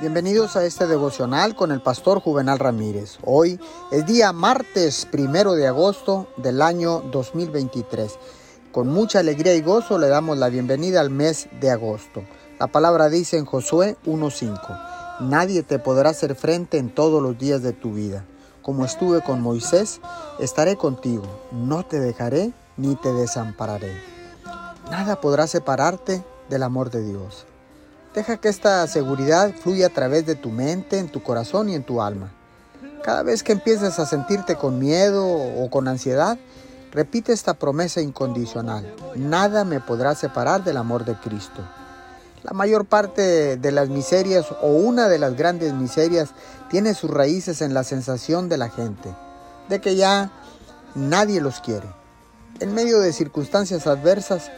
Bienvenidos a este devocional con el pastor Juvenal Ramírez. Hoy es día martes primero de agosto del año 2023. Con mucha alegría y gozo le damos la bienvenida al mes de agosto. La palabra dice en Josué 1.5, Nadie te podrá hacer frente en todos los días de tu vida. Como estuve con Moisés, estaré contigo. No te dejaré ni te desampararé. Nada podrá separarte del amor de Dios. Deja que esta seguridad fluya a través de tu mente, en tu corazón y en tu alma. Cada vez que empieces a sentirte con miedo o con ansiedad, repite esta promesa incondicional. Nada me podrá separar del amor de Cristo. La mayor parte de las miserias o una de las grandes miserias tiene sus raíces en la sensación de la gente, de que ya nadie los quiere. En medio de circunstancias adversas,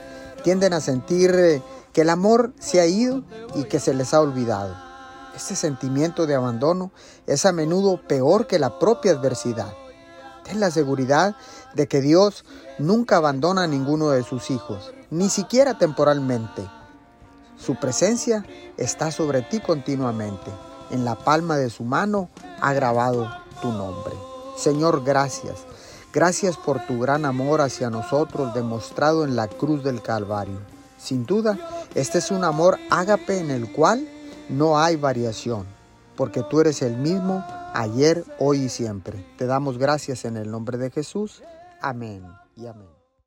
tienden a sentir eh, que el amor se ha ido y que se les ha olvidado. Este sentimiento de abandono es a menudo peor que la propia adversidad. Ten la seguridad de que Dios nunca abandona a ninguno de sus hijos, ni siquiera temporalmente. Su presencia está sobre ti continuamente. En la palma de su mano ha grabado tu nombre. Señor, gracias. Gracias por tu gran amor hacia nosotros demostrado en la cruz del Calvario. Sin duda, este es un amor ágape en el cual no hay variación, porque tú eres el mismo ayer, hoy y siempre. Te damos gracias en el nombre de Jesús. Amén y amén.